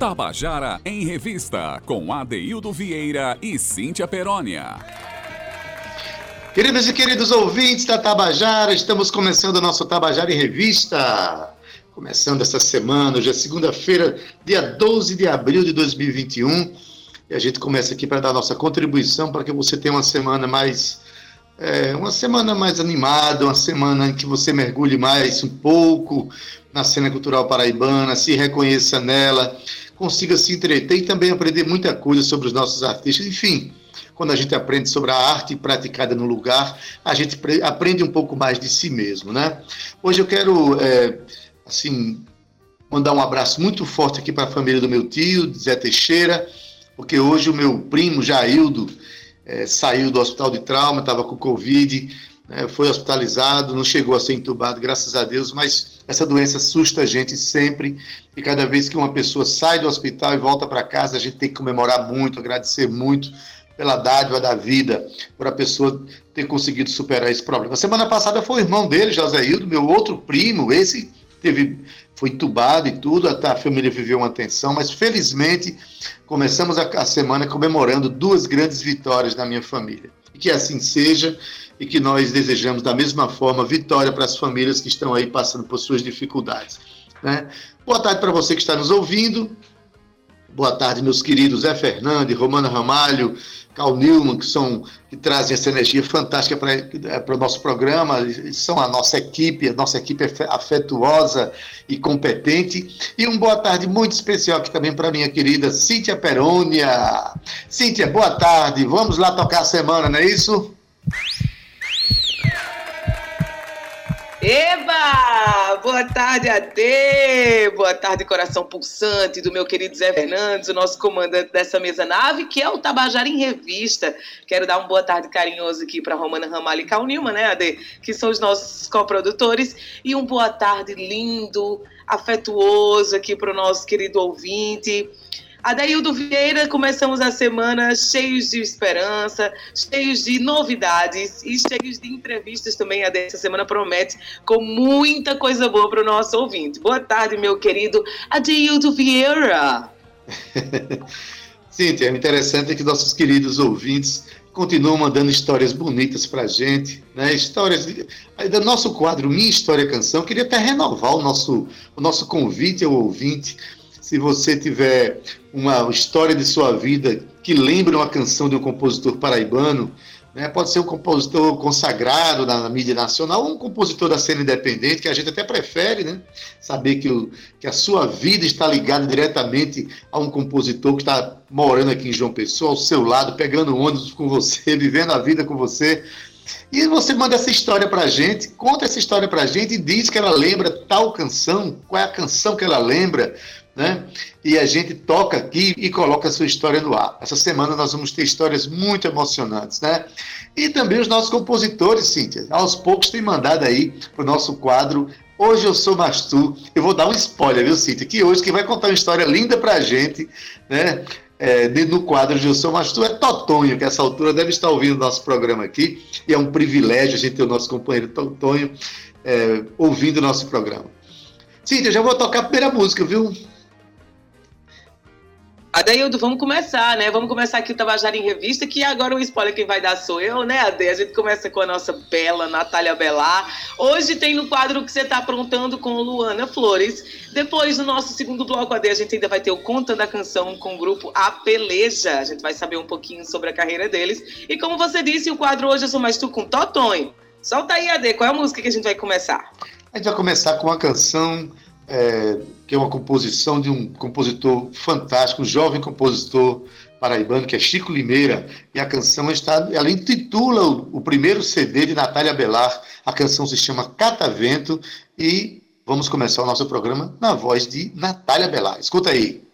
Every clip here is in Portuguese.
Tabajara em Revista, com Adeildo Vieira e Cíntia Perónia. Queridos e queridos ouvintes da Tabajara, estamos começando o nosso Tabajara em Revista. Começando essa semana, hoje é segunda-feira, dia 12 de abril de 2021. E a gente começa aqui para dar nossa contribuição para que você tenha uma semana mais. É, uma semana mais animada, uma semana em que você mergulhe mais um pouco na cena cultural paraibana, se reconheça nela, consiga se entreter e também aprender muita coisa sobre os nossos artistas. Enfim, quando a gente aprende sobre a arte praticada no lugar, a gente aprende um pouco mais de si mesmo, né? Hoje eu quero, é, assim, mandar um abraço muito forte aqui para a família do meu tio, Zé Teixeira, porque hoje o meu primo, Jaildo, é, saiu do hospital de trauma, estava com Covid, né, foi hospitalizado, não chegou a ser entubado, graças a Deus, mas essa doença assusta a gente sempre. E cada vez que uma pessoa sai do hospital e volta para casa, a gente tem que comemorar muito, agradecer muito pela dádiva da vida, por a pessoa ter conseguido superar esse problema. Semana passada foi o irmão dele, José Hildo, meu outro primo, esse teve, foi entubado e tudo, a família viveu uma tensão, mas felizmente começamos a, a semana comemorando duas grandes vitórias na minha família. E que assim seja, e que nós desejamos da mesma forma vitória para as famílias que estão aí passando por suas dificuldades. Né? Boa tarde para você que está nos ouvindo. Boa tarde, meus queridos Zé Fernandes, Romana Ramalho, Cal Newman, que, são, que trazem essa energia fantástica para é, o nosso programa, são a nossa equipe, a nossa equipe é afetuosa e competente. E uma boa tarde muito especial aqui também para minha querida Cíntia Perônia. Cíntia, boa tarde, vamos lá tocar a semana, não é isso? Eba! Boa tarde, AD! Boa tarde, coração pulsante do meu querido Zé Fernandes, o nosso comandante dessa mesa nave, que é o Tabajara em Revista. Quero dar um boa tarde carinhoso aqui para Romana Ramalho e Cal Nilma, né, AD? Que são os nossos coprodutores. E um boa tarde lindo, afetuoso aqui para o nosso querido ouvinte. Adaildo Vieira, começamos a semana cheios de esperança, cheios de novidades e cheios de entrevistas também. A dessa semana promete com muita coisa boa para o nosso ouvinte. Boa tarde, meu querido Adaildo Vieira. Cíntia, é interessante que nossos queridos ouvintes continuam mandando histórias bonitas para gente, né? Histórias de, do nosso quadro Minha História Canção. Queria até renovar o nosso, o nosso convite ao ouvinte se você tiver uma história de sua vida que lembra uma canção de um compositor paraibano, né, pode ser um compositor consagrado na, na, mídia nacional ou um compositor da cena independente, que a gente até prefere, né? Saber que, o, que a sua vida está ligada diretamente a um compositor que está morando aqui em João Pessoa, ao seu lado, pegando ônibus com você, vivendo a vida com você. E você manda essa história pra gente, conta essa história pra gente e diz que ela lembra tal canção, qual é a canção que ela lembra, né? E a gente toca aqui e coloca a sua história no ar. Essa semana nós vamos ter histórias muito emocionantes, né? E também os nossos compositores, Cíntia, aos poucos têm mandado aí para o nosso quadro Hoje Eu Sou Mastu. Eu vou dar um spoiler, viu, Cíntia? Que hoje quem vai contar uma história linda para a gente, né? É, no quadro de Eu Sou Mastu é Totonho, que essa altura deve estar ouvindo o nosso programa aqui. E é um privilégio a gente ter o nosso companheiro Totonho é, ouvindo o nosso programa. Cíntia, já vou tocar a primeira música, viu? Adaildo, vamos começar, né? Vamos começar aqui o Tabajara em Revista, que agora o spoiler quem vai dar sou eu, né, Ade? A gente começa com a nossa bela Natália Belar. Hoje tem no quadro que você está aprontando com Luana Flores. Depois, no nosso segundo bloco, Ade, a gente ainda vai ter o Conta da Canção com o grupo A Peleja. A gente vai saber um pouquinho sobre a carreira deles. E como você disse, o quadro Hoje Eu Sou Mais Tu com Totonho. Solta aí, Ade, qual é a música que a gente vai começar? A gente vai começar com uma canção é, que é uma composição de um compositor fantástico, um jovem compositor paraibano, que é Chico Limeira, e a canção está, ela intitula o, o primeiro CD de Natália Belar, a canção se chama Catavento, e vamos começar o nosso programa na voz de Natália Belar. Escuta aí.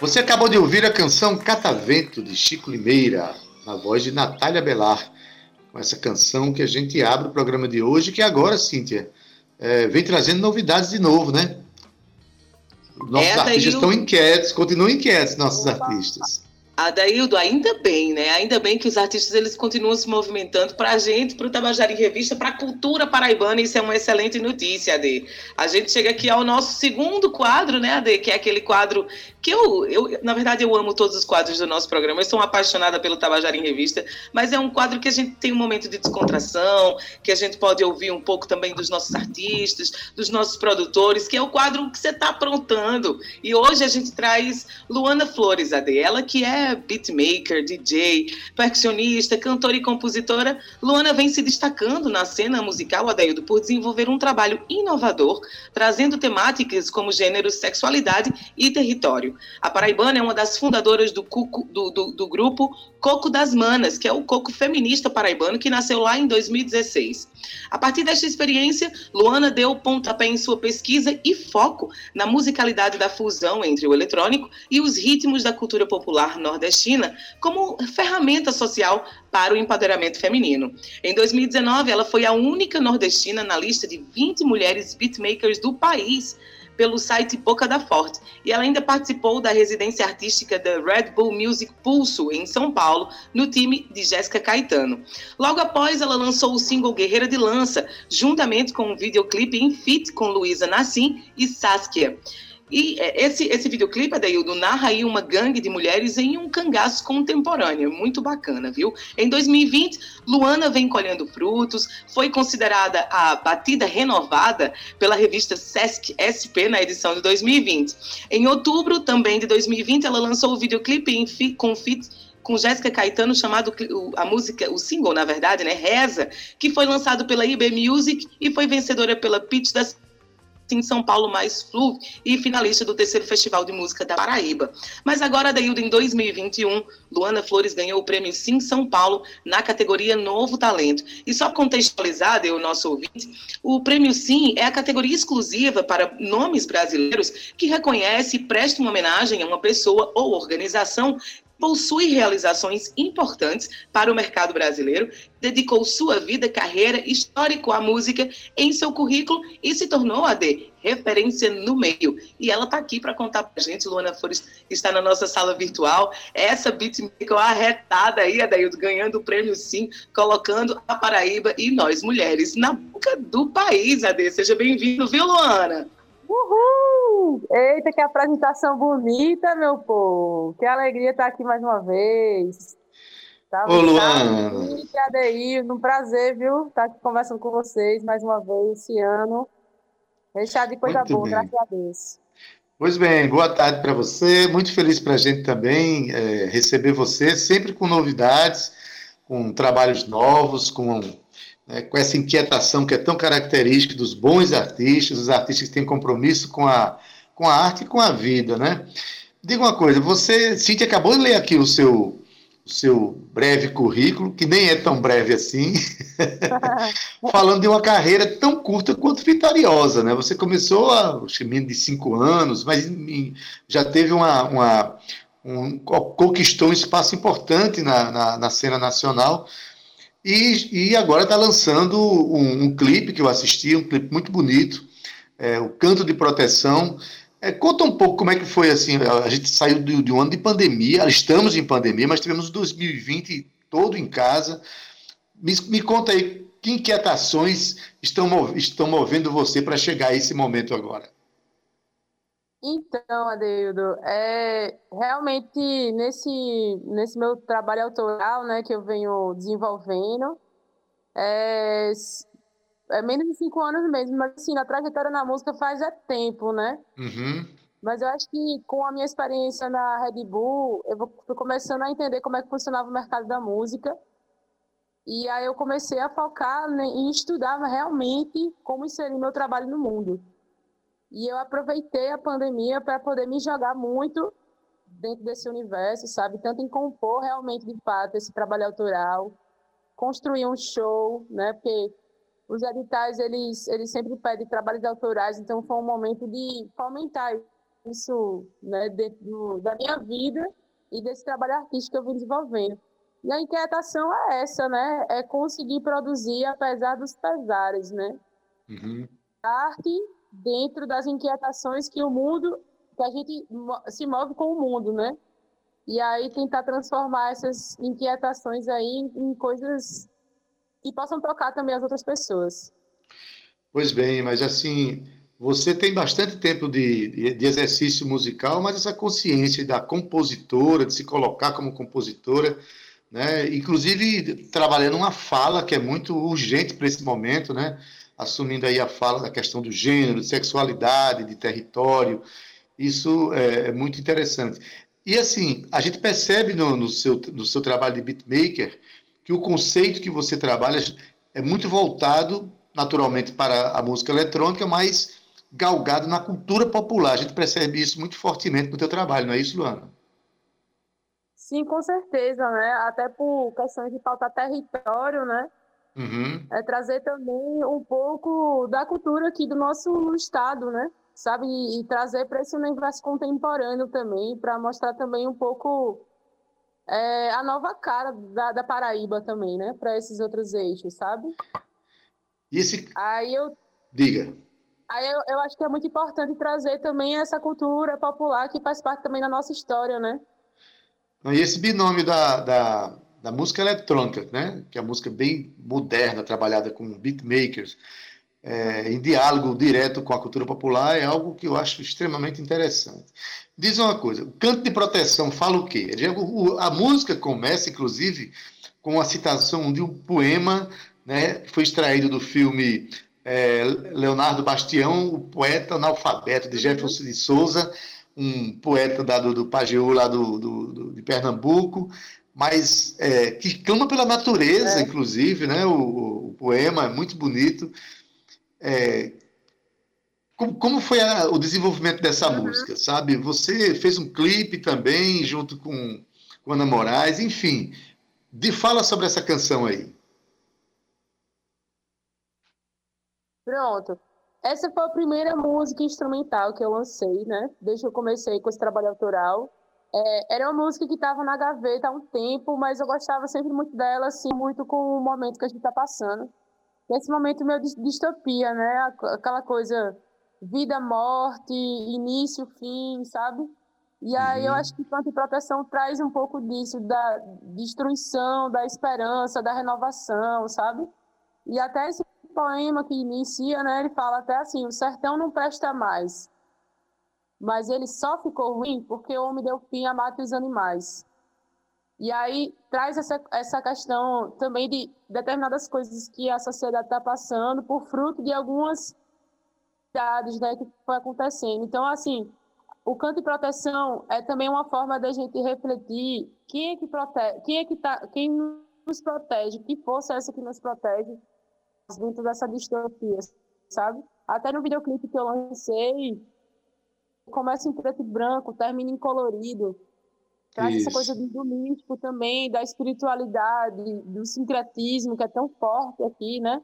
Você acabou de ouvir a canção Catavento, de Chico Limeira, na voz de Natália Belar. Com essa canção que a gente abre o programa de hoje, que agora, Cíntia, é, vem trazendo novidades de novo, né? Nossos É, daí artistas estão inquietos, continuam inquietos, nossos artistas. Adaildo, ainda bem, né? Ainda bem que os artistas eles continuam se movimentando para a gente, para o Tabajara em Revista, para a cultura paraibana. Isso é uma excelente notícia, Ade. A gente chega aqui ao nosso segundo quadro, né, Ade? Que é aquele quadro que eu, eu, na verdade, eu amo todos os quadros do nosso programa. Eu sou uma apaixonada pelo Tabajara em Revista, mas é um quadro que a gente tem um momento de descontração, que a gente pode ouvir um pouco também dos nossos artistas, dos nossos produtores, que é o quadro que você está aprontando. E hoje a gente traz Luana Flores, Ade. Ela que é beatmaker, DJ, percussionista, cantora e compositora. Luana vem se destacando na cena musical, Adaildo, por desenvolver um trabalho inovador, trazendo temáticas como gênero, sexualidade e território. A paraibana é uma das fundadoras do, do, do, do grupo Coco das Manas, que é o coco feminista paraibano que nasceu lá em 2016. A partir desta experiência, Luana deu pontapé em sua pesquisa e foco na musicalidade da fusão entre o eletrônico e os ritmos da cultura popular nordestina como ferramenta social para o empoderamento feminino. Em 2019, ela foi a única nordestina na lista de 20 mulheres beatmakers do país pelo site Boca da Forte. E ela ainda participou da residência artística da Red Bull Music Pulso, em São Paulo, no time de Jéssica Caetano. Logo após, ela lançou o single Guerreira de Lança, juntamente com um videoclipe em feat com Luísa Nassim e Saskia. E esse, esse videoclipe, Adaildo, narra aí uma gangue de mulheres em um cangaço contemporâneo. Muito bacana, viu? Em 2020, Luana vem colhendo frutos, foi considerada a batida renovada pela revista Sesc SP na edição de 2020. Em outubro também de 2020, ela lançou o videoclipe fi, com fit com Jéssica Caetano, chamado a música, o single, na verdade, né? Reza, que foi lançado pela IB Music e foi vencedora pela Pitch da em São Paulo Mais Flu e finalista do terceiro Festival de Música da Paraíba. Mas agora, Daildo, em 2021, Luana Flores ganhou o prêmio Sim São Paulo na categoria Novo Talento. E só contextualizar, o nosso ouvinte, o prêmio Sim é a categoria exclusiva para nomes brasileiros que reconhece e presta uma homenagem a uma pessoa ou organização possui realizações importantes para o mercado brasileiro, dedicou sua vida, carreira, histórico à música em seu currículo e se tornou a de referência no meio. E ela está aqui para contar para a gente, Luana Flores está na nossa sala virtual, essa beatmaker arretada aí, Adaildo, ganhando o prêmio sim, colocando a Paraíba e nós mulheres na boca do país, Ade. Seja bem-vindo, viu, Luana? Uhul! Eita, que apresentação bonita, meu povo! Que alegria estar aqui mais uma vez. Tá, Ô, Luana! Adeir, um prazer, viu? Estar aqui conversando com vocês mais uma vez esse ano. Recheado de coisa Muito boa, bem. graças a Deus. Pois bem, boa tarde para você. Muito feliz para a gente também é, receber você, sempre com novidades, com trabalhos novos, com né, com essa inquietação que é tão característica dos bons artistas, os artistas que têm compromisso com a, com a arte e com a vida, né? Diga uma coisa, você, Cintia, acabou de ler aqui o seu, o seu breve currículo, que nem é tão breve assim, falando de uma carreira tão curta quanto vitoriosa, né? Você começou a, que de cinco anos, mas já teve uma, uma um, conquistou um espaço importante na, na, na cena nacional, e, e agora está lançando um, um, clipe que eu assisti, um clipe muito bonito, é, o Canto de Proteção. É, conta um pouco como é que foi assim. A gente saiu de, de um ano de pandemia, estamos em pandemia, mas tivemos 2020 todo em casa. Me, me conta aí que inquietações estão, estão movendo você para chegar a esse momento agora. Então, Adeildo, é, realmente nesse, nesse meu trabalho autoral, né, que eu venho desenvolvendo, é, é menos de cinco anos mesmo, mas assim, a trajetória na música faz é tempo, né? Uhum. Mas eu acho que com a minha experiência na Red Bull, eu fui começando a entender como é que funcionava o mercado da música. E aí eu comecei a focar né, em estudar realmente como inserir meu trabalho no mundo. E eu aproveitei a pandemia para poder me jogar muito dentro desse universo, sabe? Tanto em compor realmente, de fato, esse trabalho autoral, construir um show, né? Porque os editais, eles, eles sempre pedem trabalhos autorais, então foi um momento de fomentar isso né, dentro da minha vida e desse trabalho artístico que eu vim desenvolvendo. E a inquietação é essa, né? É conseguir produzir apesar dos pesares, né? Uhum. Arte dentro das inquietações que o mundo, que a gente se move com o mundo, né? E aí tentar transformar essas inquietações aí em, coisas que possam tocar também as outras pessoas. Pois bem, mas assim, você tem bastante tempo de, de, exercício musical, mas essa consciência da compositora, de se colocar como compositora, né? inclusive trabalhando uma fala que é muito urgente para esse momento, né? Assumindo aí a fala da questão do gênero, de sexualidade, de território. Isso é, é muito interessante. E assim, a gente percebe no, no, seu, no seu trabalho de beatmaker que o conceito que você trabalha é muito voltado, naturalmente, para a música eletrônica, mas galgado na cultura popular. A gente percebe isso muito fortemente no teu trabalho, não é isso, Luana? Sim, com certeza, né? Até por questões de pautar território, né? Uhum. É trazer também um pouco da cultura aqui do nosso estado, né? Sabe? E, e trazer para esse universo contemporâneo também, para mostrar também um pouco é, a nova cara da, da Paraíba também, né? Para esses outros eixos, sabe? Esse... Aí eu... Diga. Aí eu, eu acho que é muito importante trazer também essa cultura popular que faz parte também da nossa história, né? E esse binômio da, da da música eletrônica, né? que é a música bem moderna, trabalhada com beatmakers, é, em diálogo direto com a cultura popular, é algo que eu acho extremamente interessante. Diz uma coisa, o canto de proteção fala o quê? A música começa, inclusive, com a citação de um poema né, que foi extraído do filme é, Leonardo Bastião, o poeta analfabeto de Jefferson de Souza, um poeta dado do Pajeú, lá do, do, do, de Pernambuco, mas é, que clama pela natureza, é. inclusive, né? O, o, poema é muito bonito. É, como, como foi a, o desenvolvimento dessa Uhum. música, sabe? Você fez um clipe também junto com, com Ana Moraes, enfim. De, fala sobre essa canção aí. Pronto. Essa foi a primeira música instrumental que eu lancei, né? Desde que eu comecei com esse trabalho autoral. É, era uma música que estava na gaveta há um tempo, mas eu gostava sempre muito dela, assim, muito com o momento que a gente está passando. Esse momento meio de distopia, né? Aqu- Aquela coisa vida, morte, início, fim, sabe? E aí eu Uhum. acho que Canto e Proteção traz um pouco disso, da destruição, da esperança, da renovação, sabe? E até esse poema que inicia, né, ele fala até assim, o sertão não presta mais, mas ele só ficou ruim porque o homem deu fim a mata os animais. E aí traz essa, essa questão também de determinadas coisas que a sociedade está passando por fruto de algumas cidades, né, que foi acontecendo. Então, assim, o canto de proteção é também uma forma da gente refletir quem é que protege, quem é que tá, quem nos protege, que força é essa que nos protege dentro dessa distopia, sabe? Até no videoclipe que eu lancei, começa em preto e branco, termina em colorido. Traz essa Isso. coisa do, místico também, da espiritualidade, do sincretismo, que é tão forte aqui, né?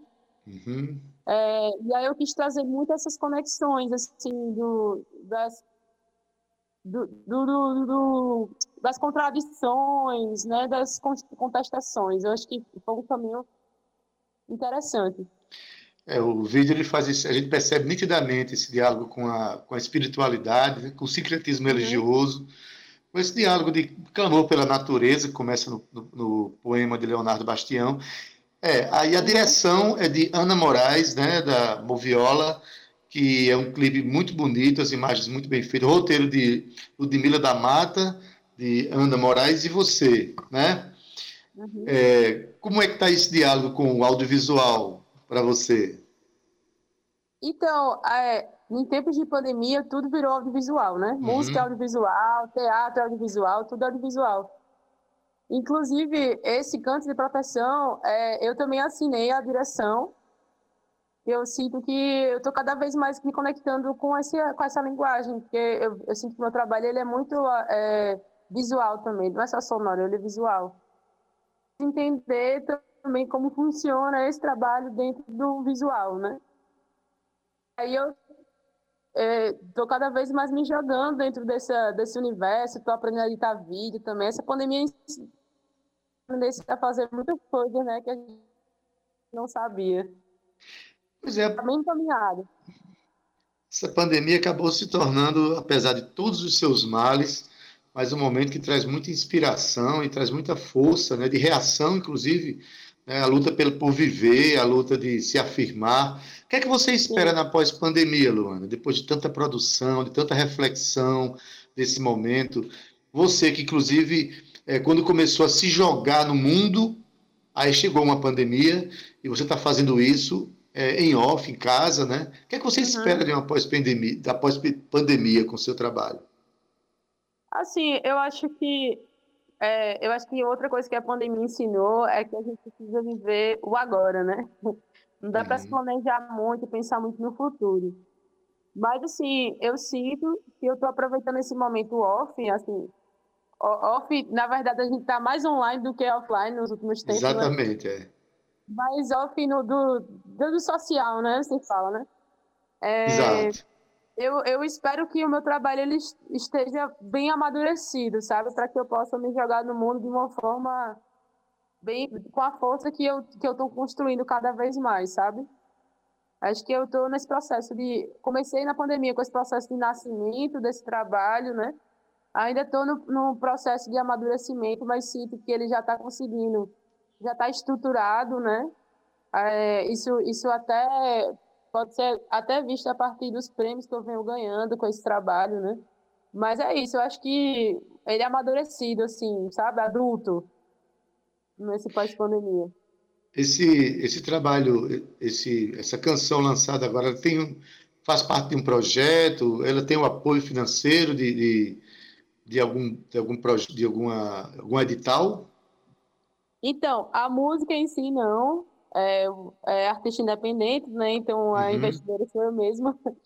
Uhum. É, e aí eu quis trazer muito essas conexões, assim, do, das, do, do, do- das contradições, né, das con- contestações. Eu acho que foi um caminho interessante. É, o vídeo ele faz isso, a gente percebe nitidamente esse diálogo com a, com a espiritualidade, né, com o sincretismo religioso, com esse diálogo de clamor pela natureza, que começa no, no- no poema de Leonardo Bastião. É, aí a direção é de Ana Moraes, né, da Moviola, que é um clipe muito bonito, as imagens muito bem feitas, o roteiro de Ludmila da Mata, de Ana Moraes e você, né? Uhum. É, como é que está esse diálogo com o audiovisual para você? Então, é, em tempos de pandemia, tudo virou audiovisual, né? Música é audiovisual, teatro audiovisual, tudo audiovisual. Inclusive, esse canto de proteção, é, eu também assinei a direção. Eu sinto que eu estou cada vez mais me conectando com, esse, com essa linguagem, porque eu, eu sinto que o meu trabalho ele é muito é, visual também, não é só sonoro, ele é visual. Entender também como funciona esse trabalho dentro do visual, né? Aí eu estou cada vez mais me jogando dentro desse, desse universo, estou aprendendo a editar vídeo também. Essa pandemia aprender a fazer muita coisa, né, que a gente não sabia. Pois é, Está bem encaminhado. essa pandemia acabou se tornando, apesar de todos os seus males, mas um momento que traz muita inspiração e traz muita força, né, de reação, inclusive, né, a luta pelo, por viver, a luta de se afirmar. O que é que você espera na pós-pandemia, Luana? Depois de tanta produção, de tanta reflexão desse momento, você que, inclusive, é, quando começou a se jogar no mundo, aí chegou uma pandemia e você está fazendo isso é, em off, em casa, né? O que é que você Uhum. espera de uma pós-pandemia, da pós-pandemia com o seu trabalho? Assim, eu acho que é, eu acho que outra coisa que a pandemia ensinou é que a gente precisa viver o agora, né? Não dá para se Uhum. planejar muito pensar muito no futuro. Mas assim, eu sinto que eu estou aproveitando esse momento off, assim, off, na verdade a gente está mais online do que offline nos últimos tempos, né? Exatamente, é. mais off no, do, do, do social, né? Você fala, né? É, Exato. Eu, eu espero que o meu trabalho ele es- esteja bem amadurecido, sabe? Para que eu possa me jogar no mundo de uma forma bem com a força que eu que eu estou construindo cada vez mais, sabe? Acho que eu estou nesse processo de comecei na pandemia com esse processo de nascimento desse trabalho, né? Ainda estou no, no processo de amadurecimento, mas sinto que ele já está conseguindo, já está estruturado, né? É, isso isso até pode ser até visto a partir dos prêmios que eu venho ganhando com esse trabalho, né? Mas é isso, eu acho que ele é amadurecido, assim, sabe? Adulto, nesse pós-pandemia. Esse, esse trabalho, esse, essa canção lançada agora, ela tem, um- faz parte de um projeto, ela tem o apoio financeiro de, de, de algum, de algum, de alguma, algum edital? Então, a música em si não, é, é artista independente, né? Então a Uhum. investidora sou eu mesma.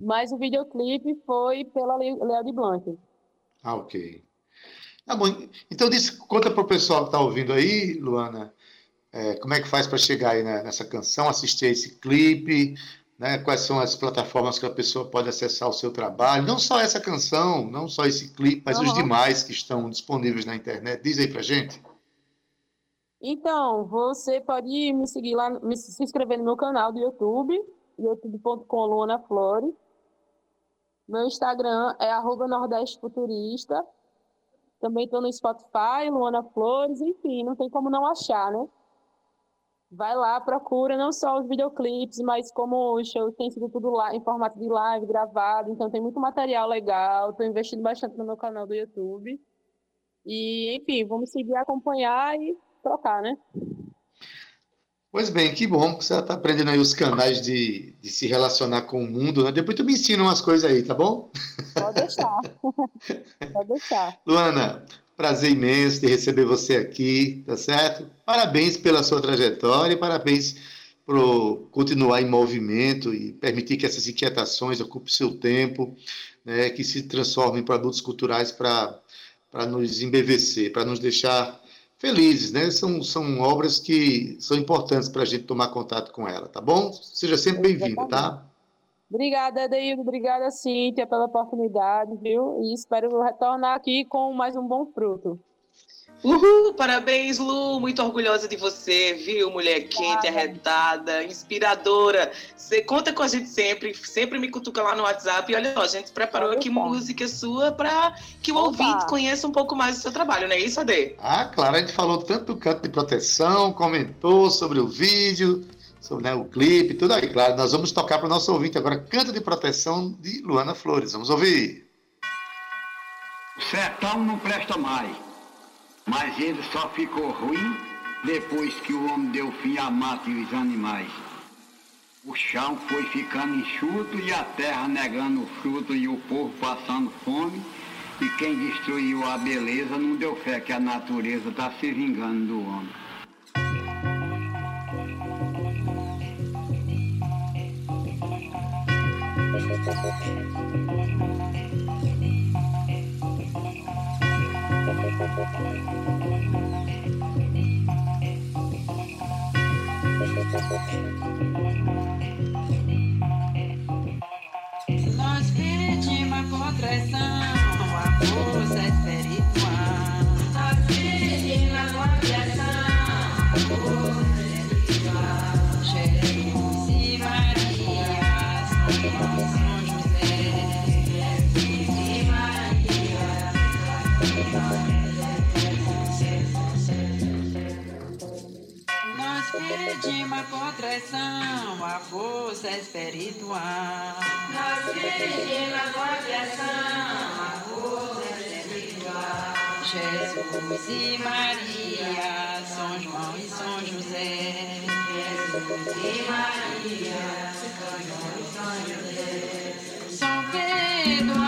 Mas o videoclipe foi pela Léo de Blanc. Ah, ok. Tá bom. Então, diz, conta para o pessoal que está ouvindo aí, Luana, é, como é que faz para chegar aí né, nessa canção, assistir a esse clipe, né? Quais são as plataformas que a pessoa pode acessar o seu trabalho? Não só essa canção, não só esse clipe, mas os Aham. demais que estão disponíveis na internet. Diz aí pra gente. Então, você pode me seguir lá, me, se inscrever no meu canal do YouTube, youtube.com. Meu Instagram é arroba. Também estou no Spotify, Luana Flores, enfim, não tem como não achar, né? Vai lá, procura não só os videoclipes, mas como os shows têm sido tudo lá em formato de live, gravado, então tem muito material legal. Estou investindo bastante no meu canal do YouTube. E, enfim, vamos seguir, acompanhar e trocar, né? Pois bem, que bom que você está aprendendo aí os canais de, de se relacionar com o mundo, né? Depois tu me ensina umas coisas aí, tá bom? Pode deixar. Pode deixar. Luana, prazer imenso de receber você aqui, tá certo? Parabéns pela sua trajetória e parabéns por continuar em movimento e permitir que essas inquietações ocupem seu tempo, né, que se transformem em produtos culturais para nos embevecer, para nos deixar felizes, né? São, são obras que são importantes para a gente tomar contato com ela, tá bom? Seja sempre bem-vinda, tá? Obrigada, Edeildo. Obrigada, Cíntia, pela oportunidade, viu? E espero retornar aqui com mais um bom fruto. Uhul, parabéns, Lu. Muito orgulhosa de você, viu? Mulher quente, arretada, inspiradora. Você conta com a gente sempre, sempre me cutuca lá no WhatsApp. E olha só, a gente preparou aqui Opa. música sua para que o Opa. ouvinte conheça um pouco mais do seu trabalho, não é isso, Ade? Ah, claro, a gente falou tanto do canto de proteção, comentou sobre o vídeo, sobre né, o clipe, tudo aí. Claro, nós vamos tocar para o nosso ouvinte agora Canto de Proteção de Luana Flores. Vamos ouvir. O sertão não presta mais, mas ele só ficou ruim depois que o homem deu fim à mata e os animais. O chão foi ficando enxuto e a terra negando o fruto e o povo passando fome. E quem destruiu a beleza não deu fé que a natureza está se vingando do homem. Nós Nós pedimos a contrição, a força espiritual. Nós pedimos a contrição, a força espiritual. Jesus e Maria, São João e São José. Jesus e Maria, São João e São José. São Pedro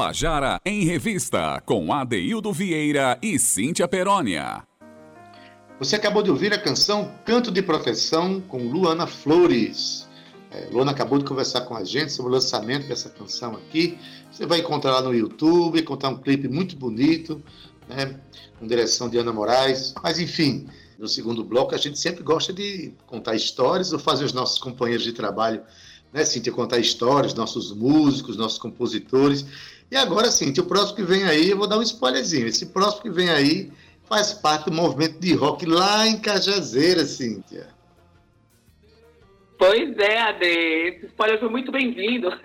Tabajara em Revista, com Adeildo Vieira e Cíntia Perónia. Você acabou de ouvir a canção Canto de Proteção com Luana Flores. É, Luana acabou de conversar com a gente sobre o lançamento dessa canção aqui. Você vai encontrar lá no YouTube, encontrar um clipe muito bonito, né, com direção de Ana Moraes. Mas enfim, no segundo bloco a gente sempre gosta de contar histórias ou fazer os nossos companheiros de trabalho, né, Cíntia, contar histórias, nossos músicos, nossos compositores. E agora, Cíntia, o próximo que vem aí, eu vou dar um spoilerzinho. Esse próximo que vem aí faz parte do movimento de rock lá em Cajazeira, Cíntia. Pois é, Ade. Esse spoiler foi muito bem-vindo.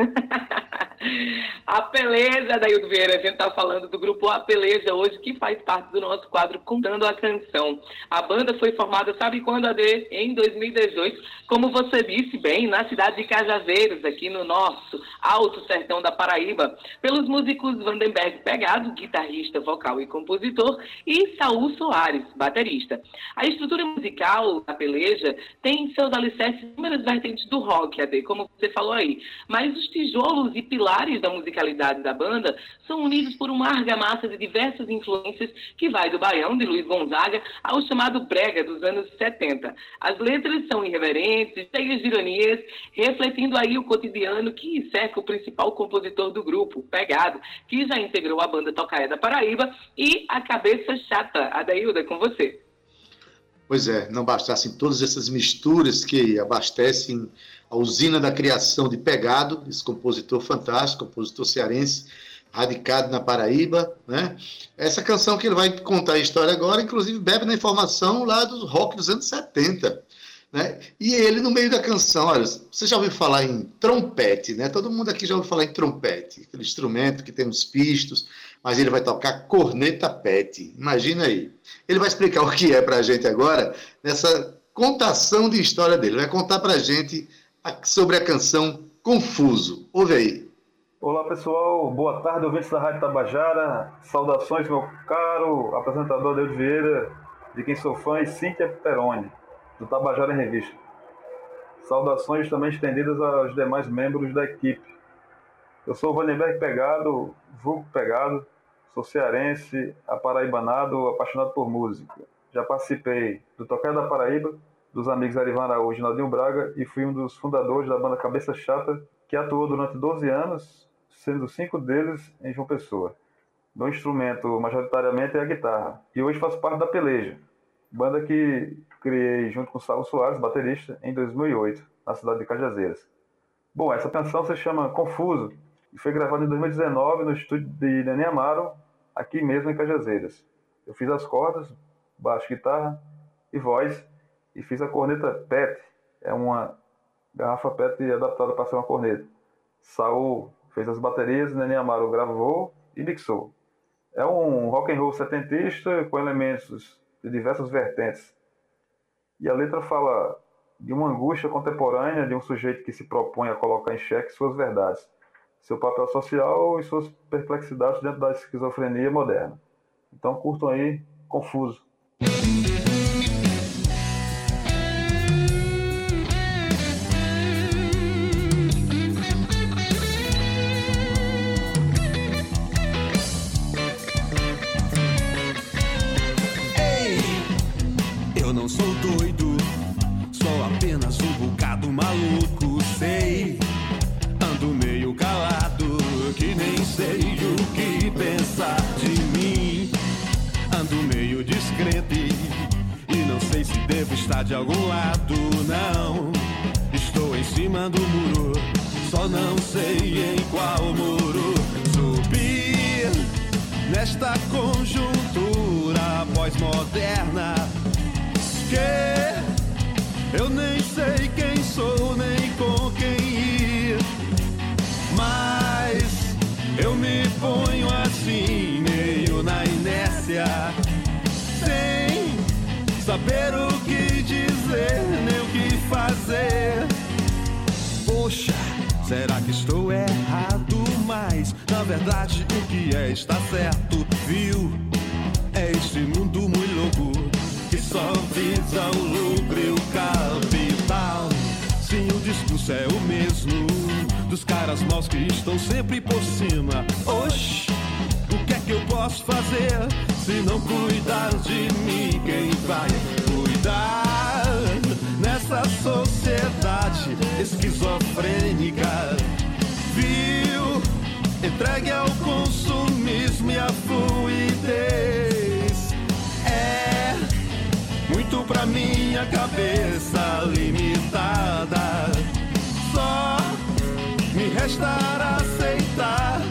A Peleja, Daildo Vieira, a gente está falando do grupo A Peleja hoje, que faz parte do nosso quadro Contando a Canção. A banda foi formada, sabe quando, Ade? Em 2018, como você disse bem, na cidade de Cajazeiros, aqui no nosso Alto Sertão da Paraíba, pelos músicos Vandenberg Pegado, guitarrista, vocal e compositor, e Saul Soares, baterista. A estrutura musical da Peleja tem em seus alicerces inúmeras vertentes do rock, Ade, como você falou aí, mas os tijolos e pilares da musicalidade da banda são unidos por uma argamassa de diversas influências que vai do baião de Luiz Gonzaga ao chamado brega dos anos 70. As letras são irreverentes, cheias de ironias, refletindo aí o cotidiano que cerca o principal compositor do grupo, Pegado, que já integrou a banda Tocaia da Paraíba e a Cabeça Chata, Adailda, com você. Pois é, não bastassem todas essas misturas que abastecem a usina da criação de Pegado, esse compositor fantástico, compositor cearense, radicado na Paraíba, né? Essa canção que ele vai contar a história agora, inclusive bebe na informação lá do rock dos anos 70, né? E ele no meio da canção, olha, você já ouviu falar em trompete, né? Todo mundo aqui já ouviu falar em trompete, aquele instrumento que tem uns pistos, mas ele vai tocar corneta pet. Imagina aí. Ele vai explicar o que é pra gente agora nessa contação de história dele. Vai contar pra gente sobre a canção Confuso. Ouve aí. Olá pessoal, boa tarde, ouvintes da Rádio Tabajara. Saudações, meu caro apresentador Deus Vieira, de quem sou fã, e Cíntia Peroni, do Tabajara em Revista. Saudações também estendidas aos demais membros da equipe. Eu sou o Vandenberg Pegado, vulgo Pegado, sou cearense, aparaibanado, apaixonado por música. Já participei do Tocar da Paraíba, dos amigos Arivan Araújo e Naldinho Braga e fui um dos fundadores da banda Cabeça Chata, que atuou durante 12 anos, sendo cinco deles em João Pessoa. Meu instrumento, majoritariamente, é a guitarra. E hoje faço parte da Peleja, banda que criei junto com Salvo Soares, baterista, em 2008, na cidade de Cajazeiras. Bom, essa canção se chama Confuso e foi gravada em 2019 no estúdio de Nenê Amaro, aqui mesmo em Cajazeiras. Eu fiz as cordas, baixo, guitarra e voz, e fiz a corneta PET, é uma garrafa PET adaptada para ser uma corneta. Saul fez as baterias, Nenê Amaro gravou e mixou. É um rock and roll setentista com elementos de diversas vertentes. E a letra fala de uma angústia contemporânea de um sujeito que se propõe a colocar em xeque suas verdades, seu papel social e suas perplexidades dentro da esquizofrenia moderna. Então curtam aí, Confuso. Discurso é o mesmo dos caras maus que estão sempre por cima. Oxi, o que é que eu posso fazer se não cuidar de mim? Quem vai cuidar nessa sociedade esquizofrênica? Viu? Entregue ao consumismo e à fluidez. É muito pra minha cabeça limitada. Restará aceitar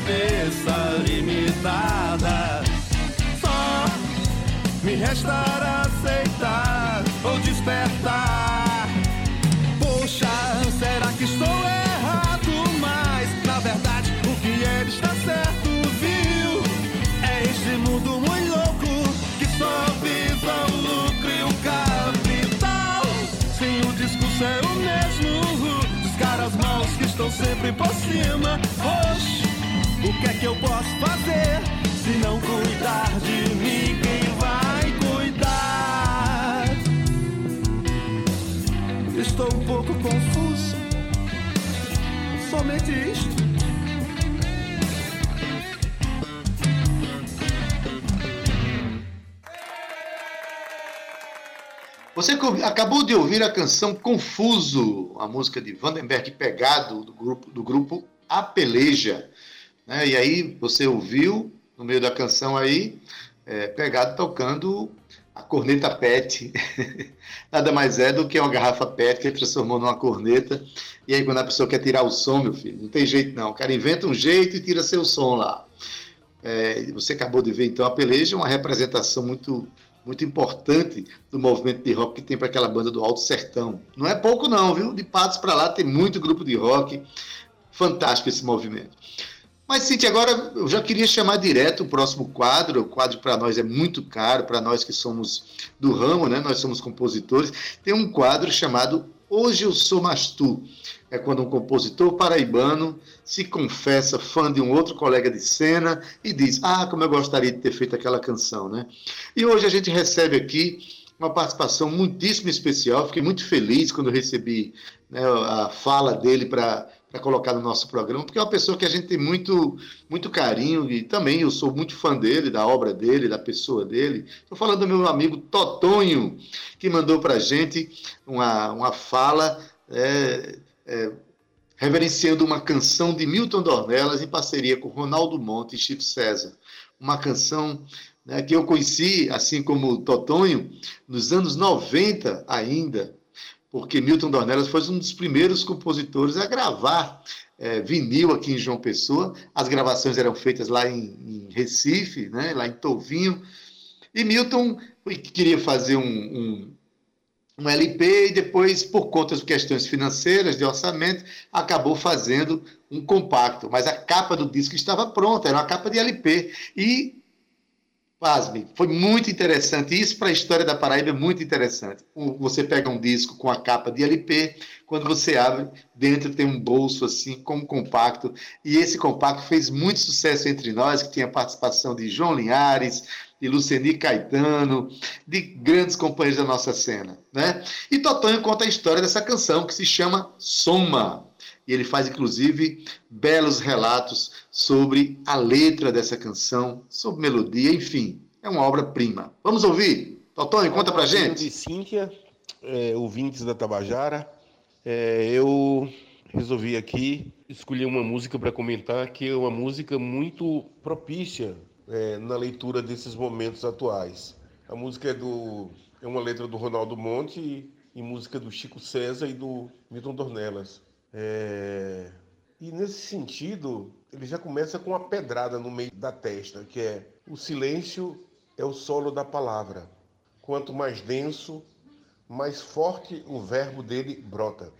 cabeça limitada. Só me restará aceitar ou despertar. Poxa, será que estou errado? Mas na verdade o que ele está certo, viu? É este mundo muito louco que só visa o lucro e o capital. Sim, o discurso é o mesmo dos caras maus que estão sempre por cima. O que é que eu posso fazer se não cuidar de mim? Quem vai cuidar? Estou um pouco confuso. Somente isto. Você acabou de ouvir a canção Confuso, a música de Vandenberg Pegado, do grupo, do grupo A Peleja. Né? E aí você ouviu, no meio da canção aí, é, Pegado tocando a corneta PET. Nada mais é do que uma garrafa PET que ele transformou numa corneta. E aí quando a pessoa quer tirar o som, meu filho, não tem jeito não. O cara inventa um jeito e tira seu som lá. É, você acabou de ver então a Peleja, uma representação muito muito importante do movimento de rock que tem para aquela banda do Alto Sertão. Não é pouco não, viu? De Patos para lá tem muito grupo de rock. Fantástico esse movimento. Mas, Cintia, agora eu já queria chamar direto o próximo quadro. O quadro para nós é muito caro, para nós que somos do ramo, né? Nós somos compositores. Tem um quadro chamado Hoje Eu Sou Mastu. É quando um compositor paraibano se confessa fã de um outro colega de cena e diz: Ah, como eu gostaria de ter feito aquela canção, né? E hoje a gente recebe aqui uma participação muitíssimo especial. Fiquei muito feliz quando recebi né, a fala dele para colocar no nosso programa, porque é uma pessoa que a gente tem muito, muito carinho e também eu sou muito fã dele, da obra dele, da pessoa dele. Estou falando do meu amigo Totonho, que mandou para a gente uma, uma fala. É, é, reverenciando uma canção de Milton Dornelas em parceria com Ronaldo Monte e Chico César. Uma canção né, que eu conheci, assim como Totonho, nos anos 90 ainda, porque Milton Dornelas foi um dos primeiros compositores a gravar é, vinil aqui em João Pessoa. As gravações eram feitas lá em, em Recife, né, lá em Tovinho. E Milton queria fazer um, um um LP e depois, por conta de questões financeiras, de orçamento, acabou fazendo um compacto. Mas a capa do disco estava pronta, era uma capa de LP. E, pasme, foi muito interessante. Isso para a história da Paraíba é muito interessante. Você pega um disco com a capa de LP, quando você abre, dentro tem um bolso assim, com um compacto. E esse compacto fez muito sucesso entre nós, que tinha a participação de João Linhares, de Luceni Caetano, de grandes companheiros da nossa cena. Né? E Totonho conta a história dessa canção que se chama Soma. E ele faz, inclusive, belos relatos sobre a letra dessa canção, sobre melodia, enfim, é uma obra-prima. Vamos ouvir? Totonho, conta pra gente. De Cíntia, é, ouvintes da Tabajara, é, eu resolvi aqui escolher uma música para comentar que é uma música muito propícia é, na leitura desses momentos atuais. A música é do é uma letra do Ronaldo Monte e, e música do Chico César e do Milton Dornelas. É, E nesse sentido, ele já começa com uma pedrada no meio da testa, que é o silêncio é o solo da palavra. Quanto mais denso, mais forte o verbo dele brota.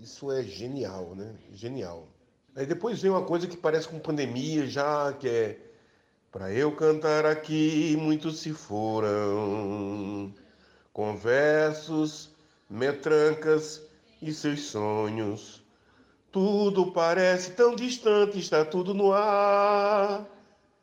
Isso é genial, né? Genial. Aí depois vem uma coisa que parece com pandemia já, que é para eu cantar aqui, muitos se foram, com versos, metrancas e seus sonhos. Tudo parece tão distante, está tudo no ar.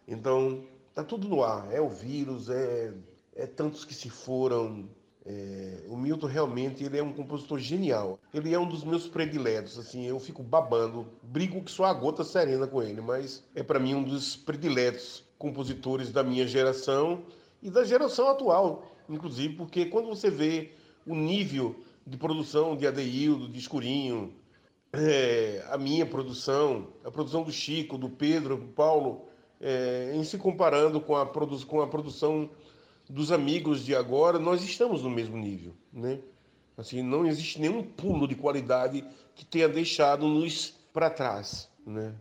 Então, está tudo no ar. É o vírus, é, é tantos que se foram. É, o Milton realmente ele é um compositor genial. Ele é um dos meus prediletos. Assim, eu fico babando, brigo que só a gota serena com ele, mas é para mim um dos prediletos compositores da minha geração e da geração atual, inclusive, porque quando você vê o nível de produção de Adeildo, de Escurinho, é, a minha produção, a produção do Chico, do Pedro, do Paulo, é, em se comparando com a, produ com a produção dos amigos de agora, nós estamos no mesmo nível, né? Assim, não existe nenhum pulo de qualidade que tenha deixado-nos para trás, né?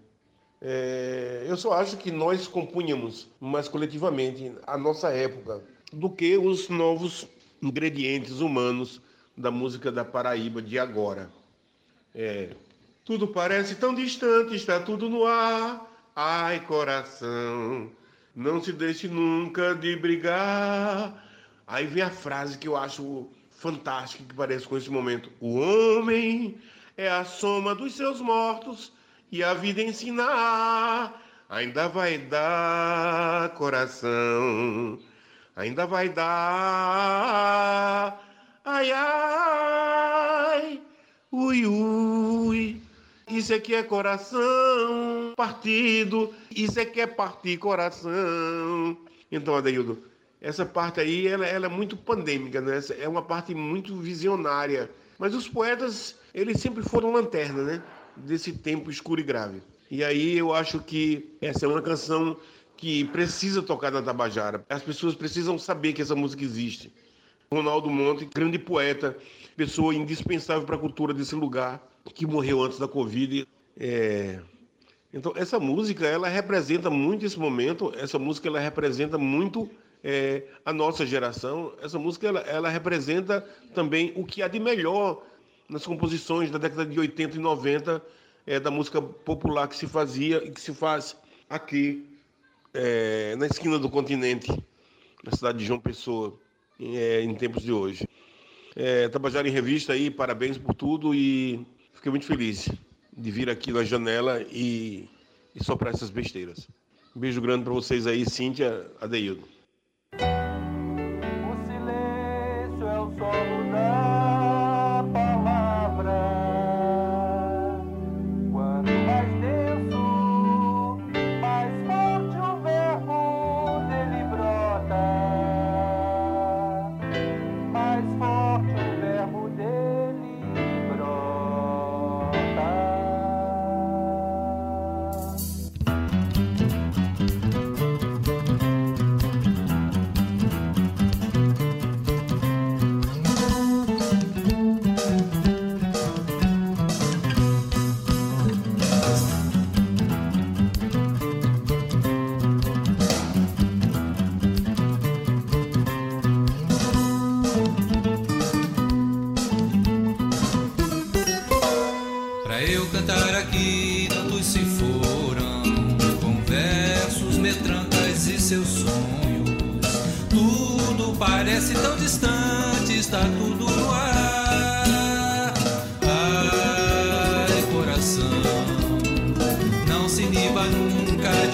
É, eu só acho que nós compunhamos mais coletivamente a nossa época do que os novos ingredientes humanos da música da Paraíba de agora. É, tudo parece tão distante, está tudo no ar. Ai, coração, não se deixe nunca de brigar. Aí vem a frase que eu acho fantástica, que parece com esse momento. O homem é a soma dos seus mortos e a vida ensinar. Ainda vai dar coração, ainda vai dar. Ai, ai, ui, ui. Isso aqui é coração partido, isso aqui é partir coração. Então, Adeildo, essa parte aí ela, ela é muito pandêmica, né? Essa É uma parte muito visionária. Mas os poetas, eles sempre foram lanterna, né? Desse tempo escuro e grave. E aí eu acho que essa é uma canção que precisa tocar na Tabajara. As pessoas precisam saber que essa música existe. Ronaldo Monte, grande poeta, pessoa indispensável para a cultura desse lugar, que morreu antes da Covid. É... Então, essa música, ela representa muito esse momento, essa música, ela representa muito é, a nossa geração, essa música, ela, ela representa também o que há de melhor nas composições da década de 80 e 90, é, da música popular que se fazia e que se faz aqui, é, na esquina do continente, na cidade de João Pessoa, é, em tempos de hoje. É, Tabajara em Revista aí, parabéns por tudo e fiquei muito feliz de vir aqui na janela e, e soprar essas besteiras. Um beijo grande para vocês aí, Cíntia, Adeildo.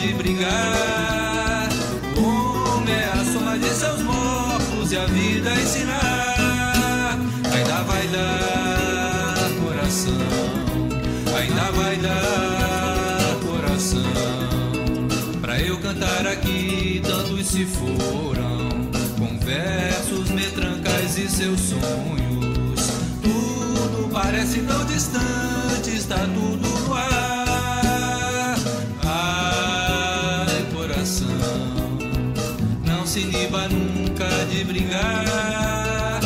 De brigar. O homem é a soma de seus mortos e a vida ensinar. Ainda vai dar coração ainda vai dar coração pra eu cantar aqui tantos se foram com versos metrancas e seus sonhos tudo parece tão distante está tudo no brigar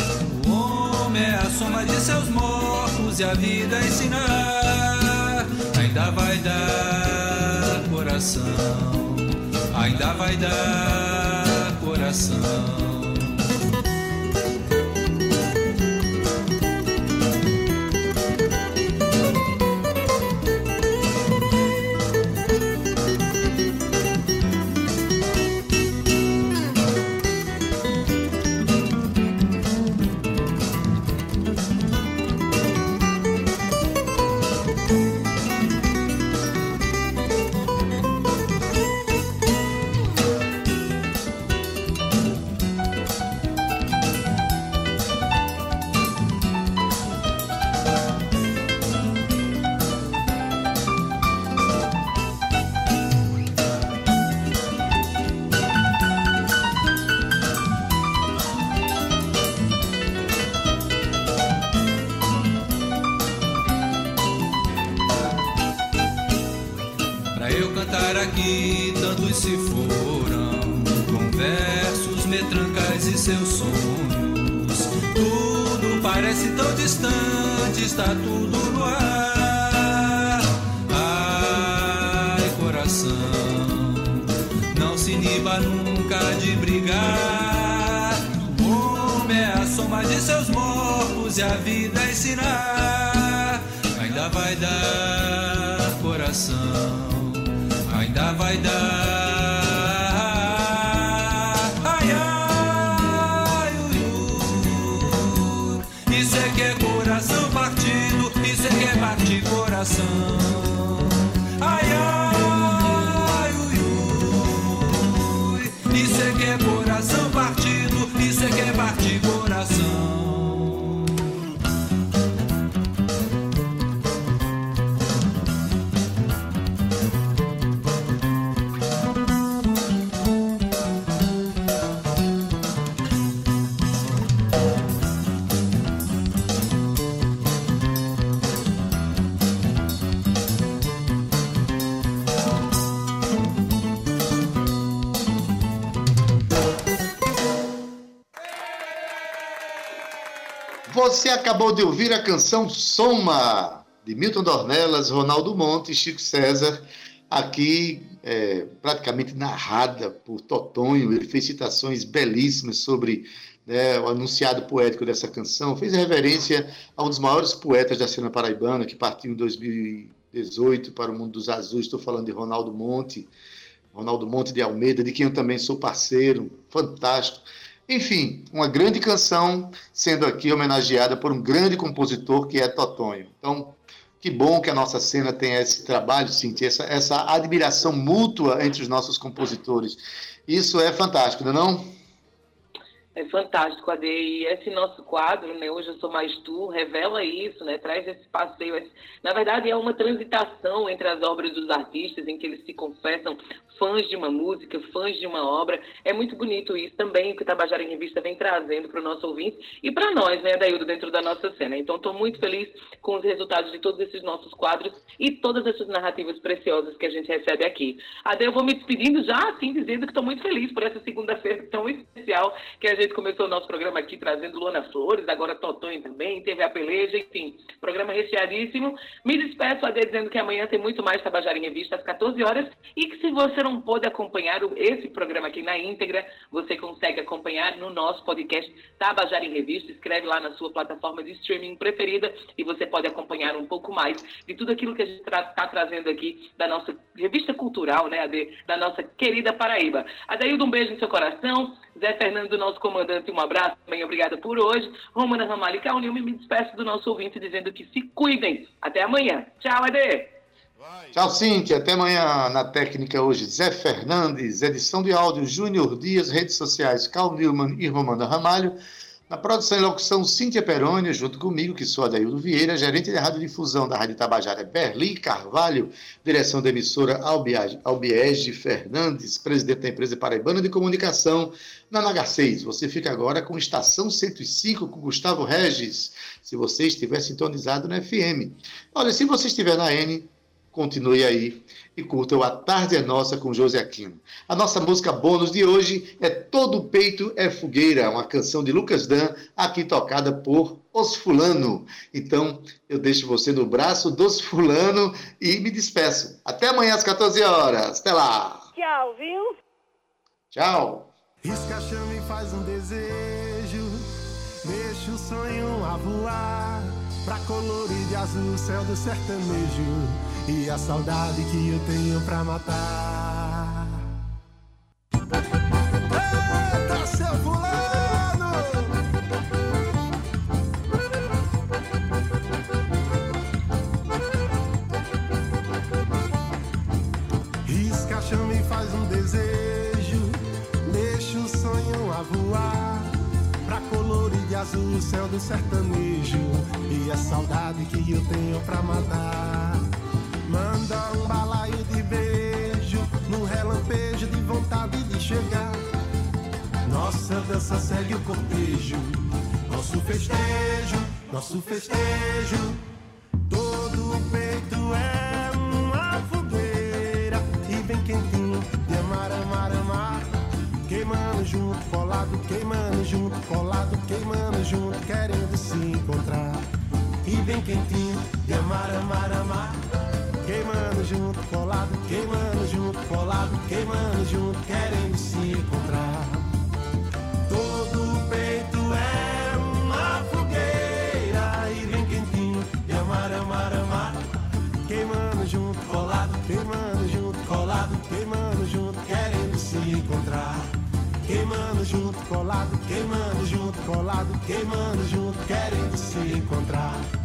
o homem é a soma de seus mortos e a vida ensinar. Ainda ainda vai dar coração, ainda vai dar coração. Seus sonhos. Tudo parece tão distante, está tudo no ar. Ai, coração, não se iniba nunca de brigar. O homem é a soma de seus mortos e a vida ensinar. Ainda vai dar coração ainda vai dar. Você acabou de ouvir a canção Soma, de Milton Dornelas, Ronaldo Monte e Chico César, aqui é, praticamente narrada por Totonho. Ele fez citações belíssimas sobre né, o anunciado poético dessa canção, fez reverência a um dos maiores poetas da cena paraibana, que partiu em 2018 para o mundo dos azuis. Estou falando de Ronaldo Monte, Ronaldo Monte de Almeida, de quem eu também sou parceiro, fantástico. Enfim, uma grande canção sendo aqui homenageada por um grande compositor que é Totonho. Então, que bom que a nossa cena tem esse trabalho, Cintia, essa, essa admiração mútua entre os nossos compositores. Isso é fantástico, não é não? É fantástico, Ade. E esse nosso quadro, né, Hoje Eu Sou Mais Tu, revela isso, né, traz esse passeio. esse- Na verdade, é uma transitação entre as obras dos artistas, em que eles se confessam fãs de uma música, fãs de uma obra. É muito bonito isso também, que o Tabajara em Revista vem trazendo para o nosso ouvinte e para nós, né, Daildo, dentro da nossa cena. Então, estou muito feliz com os resultados de todos esses nossos quadros e todas essas narrativas preciosas que a gente recebe aqui. Ade, eu vou me despedindo já, assim, dizendo que estou muito feliz por essa segunda-feira tão especial que a gente começou o nosso programa aqui trazendo Luana Flores, agora Totonho também, teve a peleja, enfim, programa recheadíssimo. Me despeço, Ade, dizendo que amanhã tem muito mais Tabajara em Revista às 14 horas e que se você não pôde acompanhar esse programa aqui na íntegra, você consegue acompanhar no nosso podcast Tabajara em Revista. Escreve lá na sua plataforma de streaming preferida e você pode acompanhar um pouco mais de tudo aquilo que a gente está trazendo aqui da nossa revista cultural, né, da nossa querida Paraíba. Adaildo, um beijo no seu coração. Zé Fernando, nosso comandante, um abraço também, obrigada por hoje. Romana Ramalho e Caunilme, me despeço do nosso ouvinte dizendo que se cuidem. Até amanhã. Tchau, Ade. Tchau, Cintia. Até amanhã na técnica hoje. Zé Fernandes, edição de áudio Júnior Dias, redes sociais Carl Newman e Romana Ramalho. Na produção e locução, Cíntia Peroni, junto comigo, que sou Adaildo Vieira, gerente de radiodifusão da Rádio Tabajara, Berlim Carvalho, direção da emissora Albiege Fernandes, presidente da empresa Paraibana de Comunicação, na NH6. Você fica agora com Estação 105, com Gustavo Regis, se você estiver sintonizado na FM. Olha, se você estiver na N, continue aí e curta o A Tarde é Nossa com José Aquino. A nossa música bônus de hoje é Todo Peito é Fogueira, uma canção de Lucas Dan, aqui tocada por Os Fulano. Então, eu deixo você no braço dos Fulano e me despeço. Até amanhã às 14 horas. Até lá. Tchau, viu? Tchau. Risca chama e faz um desejo, deixa o sonho a voar, pra colorir de azul o céu do sertanejo e a saudade que eu tenho pra matar. Cortejo, nosso festejo, nosso festejo. Queimando junto, colado, queimando junto, querendo se encontrar.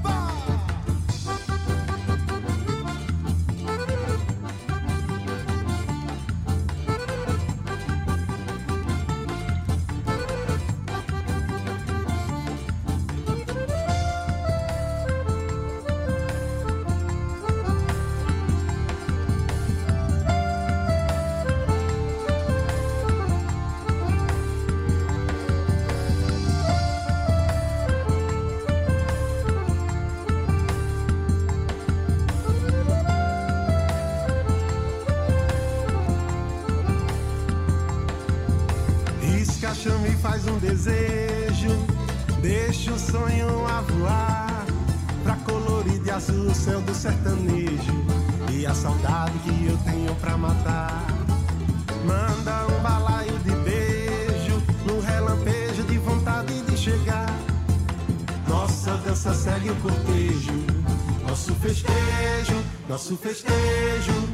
Faz um desejo. Deixa o sonho a voar. Pra colorir de azul o céu do sertanejo. E a saudade que eu tenho pra matar. Manda um balaio de beijo. No relampejo de vontade de chegar. Nossa dança segue o cortejo. Nosso festejo, nosso festejo.